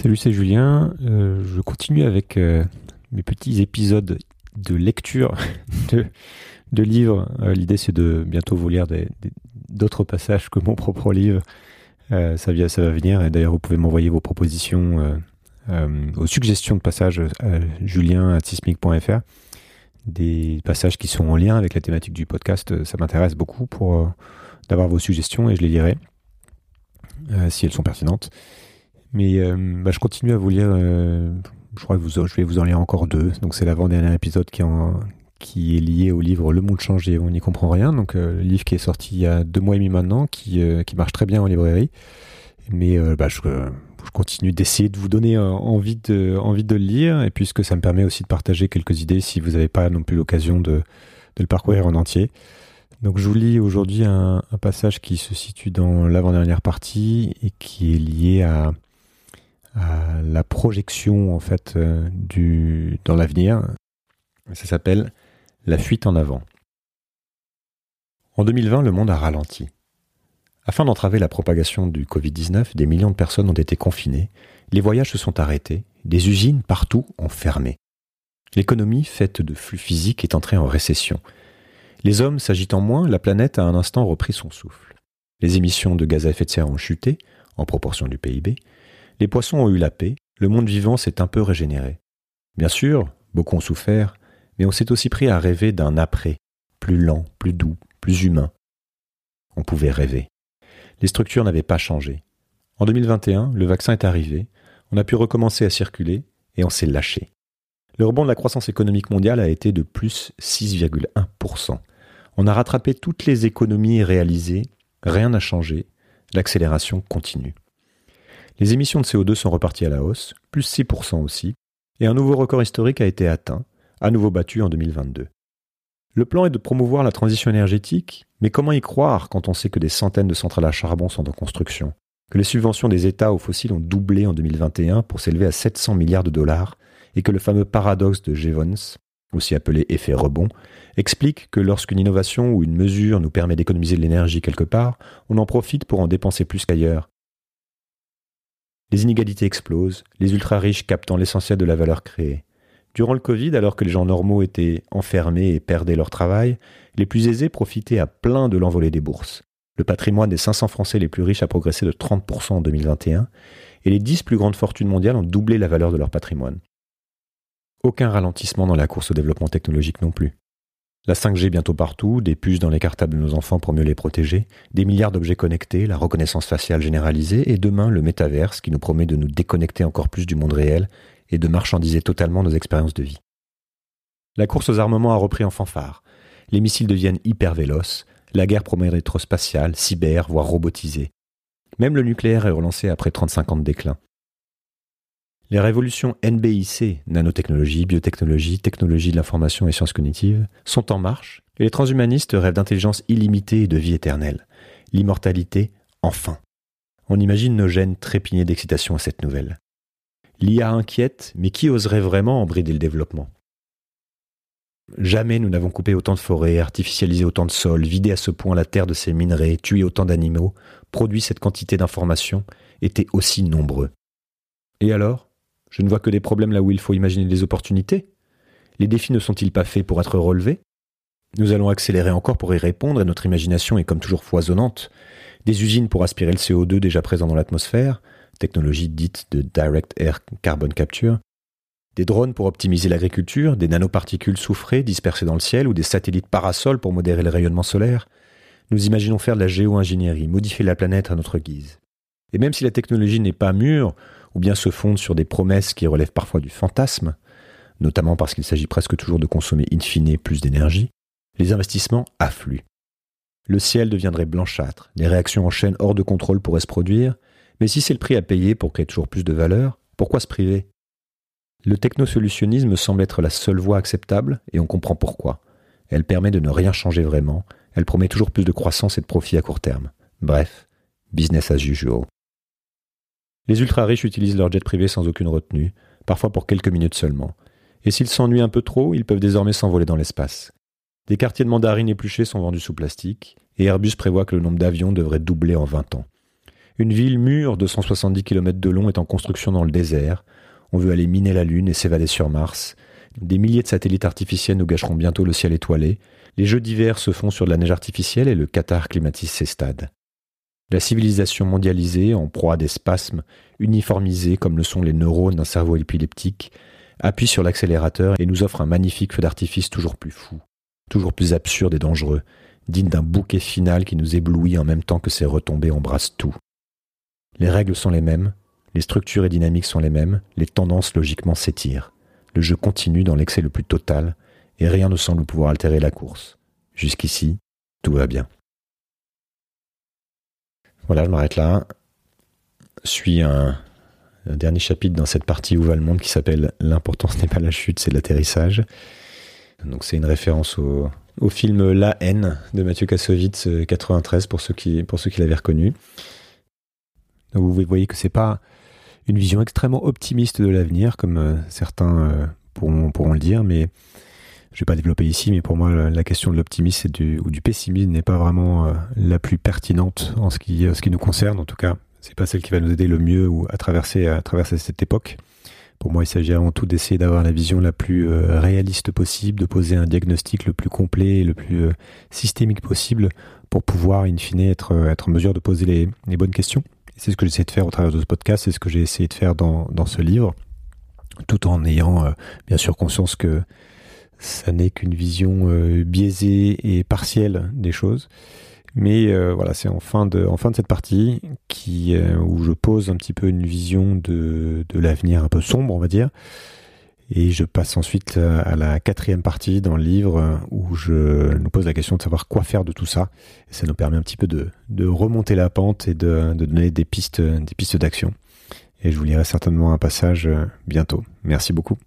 Salut, c'est Julien. Euh, je continue avec euh, mes petits épisodes de lecture de, livres. Euh, L'idée, c'est de bientôt vous lire d'autres passages que mon propre livre. ça, va venir. Et d'ailleurs, vous pouvez m'envoyer vos propositions, aux suggestions de passages à julien.sismic.fr. Des passages qui sont en lien avec la thématique du podcast. Ça m'intéresse beaucoup pour d'avoir vos suggestions et je les lirai si elles sont pertinentes. Mais euh, bah, je continue à vous lire. Euh, je crois que vous, je vais vous en lire encore deux. Donc c'est l'avant-dernier épisode qui, en, qui est lié au livre Le Monde change et on n'y comprend rien. Donc euh, le livre qui est sorti il y a deux mois et demi maintenant, qui, qui marche très bien en librairie. Mais bah, je, je, continue d'essayer de vous donner envie de, envie de le lire. Et puisque ça me permet aussi de partager quelques idées si vous n'avez pas non plus l'occasion de, de le parcourir en entier. Donc je vous lis aujourd'hui un, un, passage qui se situe dans l'avant-dernière partie et qui est lié à, la projection en fait euh, du, dans l'avenir. Ça s'appelle la fuite en avant. En 2020, le monde a ralenti. Afin d'entraver la propagation du Covid-19, des millions de personnes ont été confinées, les voyages se sont arrêtés, des usines partout ont fermé. L'économie, faite de flux physiques, est entrée en récession. Les hommes s'agitant moins, la planète a un instant repris son souffle. Les émissions de gaz à effet de serre ont chuté, en proportion du PIB, les poissons ont eu la paix, le monde vivant s'est un peu régénéré. Bien sûr, beaucoup ont souffert, mais on s'est aussi pris à rêver d'un après, plus lent, plus doux, plus humain. On pouvait rêver. Les structures n'avaient pas changé. En 2021, le vaccin est arrivé, on a pu recommencer à circuler et on s'est lâché. Le rebond de la croissance économique mondiale a été de plus 6,1%. On a rattrapé toutes les économies réalisées, rien n'a changé, l'accélération continue. Les émissions de CO2 sont reparties à la hausse, plus 6% aussi, et un nouveau record historique a été atteint, à nouveau battu en 2022. Le plan est de promouvoir la transition énergétique, mais comment y croire quand on sait que des centaines de centrales à charbon sont en construction, que les subventions des États aux fossiles ont doublé en 2021 pour s'élever à 700 milliards de dollars, et que le fameux paradoxe de Jevons, aussi appelé effet rebond, explique que lorsqu'une innovation ou une mesure nous permet d'économiser de l'énergie quelque part, on en profite pour en dépenser plus qu'ailleurs, les inégalités explosent, les ultra-riches captant l'essentiel de la valeur créée. Durant le Covid, alors que les gens normaux étaient enfermés et perdaient leur travail, les plus aisés profitaient à plein de l'envolée des bourses. Le patrimoine des 500 Français les plus riches a progressé de 30% en 2021, et les 10 plus grandes fortunes mondiales ont doublé la valeur de leur patrimoine. Aucun ralentissement dans la course au développement technologique non plus. La 5G bientôt partout, des puces dans les cartables de nos enfants pour mieux les protéger, des milliards d'objets connectés, la reconnaissance faciale généralisée et demain le métaverse qui nous promet de nous déconnecter encore plus du monde réel et de marchandiser totalement nos expériences de vie. La course aux armements a repris en fanfare. Les missiles deviennent hyper véloces, la guerre promet d'être spatiale, cyber, voire robotisée. Même le nucléaire est relancé après 35 ans de déclin. Les révolutions NBIC, nanotechnologie, biotechnologie, technologie de l'information et sciences cognitives, sont en marche et les transhumanistes rêvent d'intelligence illimitée et de vie éternelle. L'immortalité, enfin. On imagine nos gènes trépigner d'excitation à cette nouvelle. L'IA inquiète, mais qui oserait vraiment en brider le développement? Jamais nous n'avons coupé autant de forêts, artificialisé autant de sols, vidé à ce point la terre de ses minerais, tué autant d'animaux, produit cette quantité d'informations, été aussi nombreux. Et alors? Je ne vois que des problèmes là où il faut imaginer des opportunités. Les défis ne sont-ils pas faits pour être relevés? Nous allons accélérer encore pour y répondre et notre imagination est comme toujours foisonnante. Des usines pour aspirer le CO2 déjà présent dans l'atmosphère, technologie dite de Direct Air Carbon Capture, des drones pour optimiser l'agriculture, des nanoparticules soufrées dispersées dans le ciel ou des satellites parasols pour modérer le rayonnement solaire. Nous imaginons faire de la géo-ingénierie, modifier la planète à notre guise. Et même si la technologie n'est pas mûre, ou bien se fondent sur des promesses qui relèvent parfois du fantasme, notamment parce qu'il s'agit presque toujours de consommer in fine plus d'énergie, les investissements affluent. Le ciel deviendrait blanchâtre, des réactions en chaîne hors de contrôle pourraient se produire, mais si c'est le prix à payer pour créer toujours plus de valeur, pourquoi se priver? Le technosolutionnisme semble être la seule voie acceptable, et on comprend pourquoi. Elle permet de ne rien changer vraiment, elle promet toujours plus de croissance et de profit à court terme. Bref, business as usual. Les ultra-riches utilisent leur jet privé sans aucune retenue, parfois pour quelques minutes seulement. Et s'ils s'ennuient un peu trop, ils peuvent désormais s'envoler dans l'espace. Des quartiers de mandarines épluchées sont vendus sous plastique, et Airbus prévoit que le nombre d'avions devrait doubler en 20 ans. Une ville mûre de 170 km de long est en construction dans le désert. On veut aller miner la Lune et s'évader sur Mars. Des milliers de satellites artificiels nous gâcheront bientôt le ciel étoilé. Les jeux d'hiver se font sur de la neige artificielle et le Qatar climatise ses stades. La civilisation mondialisée, en proie à des spasmes, uniformisés comme le sont les neurones d'un cerveau épileptique, appuie sur l'accélérateur et nous offre un magnifique feu d'artifice toujours plus fou, toujours plus absurde et dangereux, digne d'un bouquet final qui nous éblouit en même temps que ses retombées embrassent tout. Les règles sont les mêmes, les structures et dynamiques sont les mêmes, les tendances logiquement s'étirent. Le jeu continue dans l'excès le plus total, et rien ne semble pouvoir altérer la course. Jusqu'ici, tout va bien. Voilà, je m'arrête là. Suis un, dernier chapitre dans cette partie où va le monde qui s'appelle L'importance n'est pas la chute, c'est l'atterrissage. Donc c'est une référence au, film La haine de Mathieu Kassovitz 93 pour ceux qui pour ceux qui l'avaient reconnu. Vous voyez que c'est pas une vision extrêmement optimiste de l'avenir comme euh, certains euh, pourront, pourront le dire, mais je vais pas développer ici, mais pour moi, la question de l'optimisme ou du pessimisme n'est pas vraiment euh, la plus pertinente en ce qui, ce qui nous concerne. En tout cas, c'est pas celle qui va nous aider le mieux ou à traverser, cette époque. Pour moi, il s'agit avant tout d'essayer d'avoir la vision la plus euh, réaliste possible, de poser un diagnostic le plus complet et le plus euh, systémique possible pour pouvoir, in fine, être, en mesure de poser les, bonnes questions. C'est ce que j'essaie de faire au travers de ce podcast, c'est ce que j'ai essayé de faire dans ce livre, tout en ayant bien sûr conscience que ça n'est qu'une vision euh, biaisée et partielle des choses. Mais euh, voilà, c'est en fin de en fin de cette partie qui euh, où je pose un petit peu une vision de de l'avenir un peu sombre, on va dire. Et je passe ensuite à la quatrième partie dans le livre où je nous pose la question de savoir quoi faire de tout ça. Et ça nous permet un petit peu de, de remonter la pente et de, de donner des pistes, des pistes d'action. Et je vous lirai certainement un passage bientôt. Merci beaucoup.